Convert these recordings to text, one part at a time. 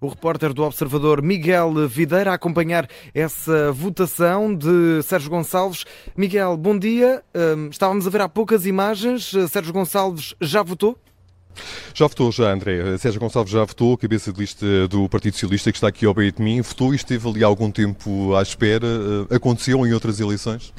o repórter do Observador Miguel Videira a acompanhar essa votação de Sérgio Gonçalves. Miguel, bom dia. Hum, estávamos a ver há poucas imagens. Sérgio Gonçalves já votou? Já votou, já, André. Sérgio Gonçalves já votou, cabeça de lista do Partido Socialista, que está aqui ao pé de mim. Votou e esteve ali há algum tempo à espera. Aconteceu em outras eleições?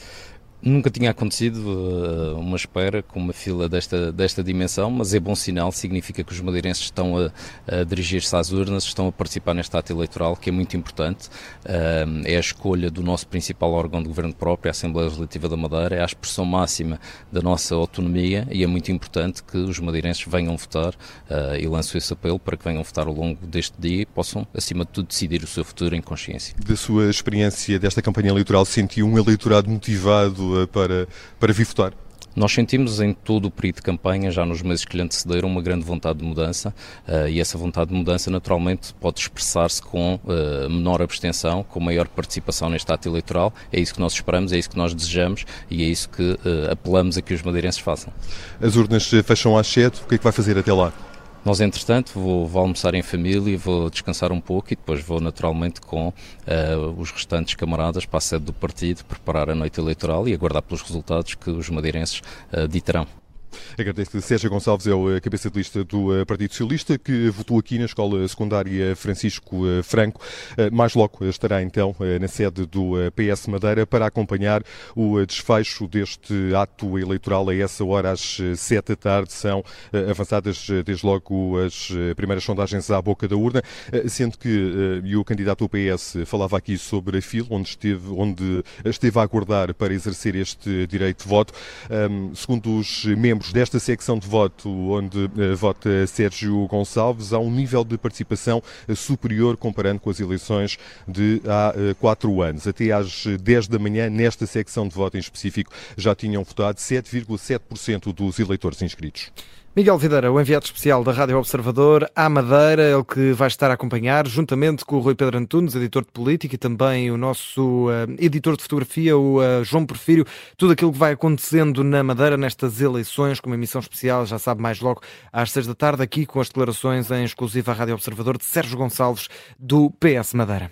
Nunca tinha acontecido uh, uma espera com uma fila desta, desta dimensão, mas é bom sinal, significa que os madeirenses estão a, a dirigir-se às urnas, estão a participar neste ato eleitoral, que é muito importante. Uh, é a escolha do nosso principal órgão de governo próprio, a Assembleia Legislativa da Madeira, é a expressão máxima da nossa autonomia e é muito importante que os madeirenses venham votar uh, e lanço esse apelo para que venham votar ao longo deste dia e possam, acima de tudo, decidir o seu futuro em consciência. Da sua experiência desta campanha eleitoral, sentiu um eleitorado motivado para, para vir votar? Nós sentimos em todo o período de campanha, já nos meses que lhe antecederam, uma grande vontade de mudança uh, e essa vontade de mudança naturalmente pode expressar-se com uh, menor abstenção, com maior participação neste ato eleitoral. É isso que nós esperamos, é isso que nós desejamos e é isso que uh, apelamos a que os madeirenses façam. As urnas fecham às 7, o que é que vai fazer até lá? Nós, entretanto, vou, vou, almoçar em família, vou descansar um pouco e depois vou naturalmente com uh, os restantes camaradas para a sede do partido preparar a noite eleitoral e aguardar pelos resultados que os madeirenses uh, ditarão. Agradeço. Sérgio Gonçalves é o cabeça de lista do eh, Partido Socialista que votou aqui na Escola Secundária Francisco eh, Franco. Eh, mais logo estará então na sede do PS Madeira para acompanhar o desfecho deste ato eleitoral a essa hora às sete da tarde. São avançadas desde logo as primeiras sondagens à boca da urna, sendo que e o candidato do PS falava aqui sobre a fila onde esteve, onde esteve a aguardar para exercer este direito de voto. Segundo os membros membros desta secção de voto, onde uh, vota Sérgio Gonçalves, há um nível de participação uh, superior comparando com as eleições de há uh, quatro anos. Até às 10 da manhã, nesta secção de voto em específico, já tinham votado 7,7% dos eleitores inscritos. Miguel Videira, o enviado especial da Rádio Observador à Madeira, ele que vai estar a acompanhar, juntamente com o Rui Pedro Antunes, editor de política, e também o nosso uh, editor de fotografia, o uh, João Porfírio, tudo aquilo que vai acontecendo na Madeira nestas eleições, com uma emissão especial, já sabe, mais logo às seis da tarde, aqui com as declarações em exclusiva à Rádio Observador de Sérgio Gonçalves, do PS Madeira.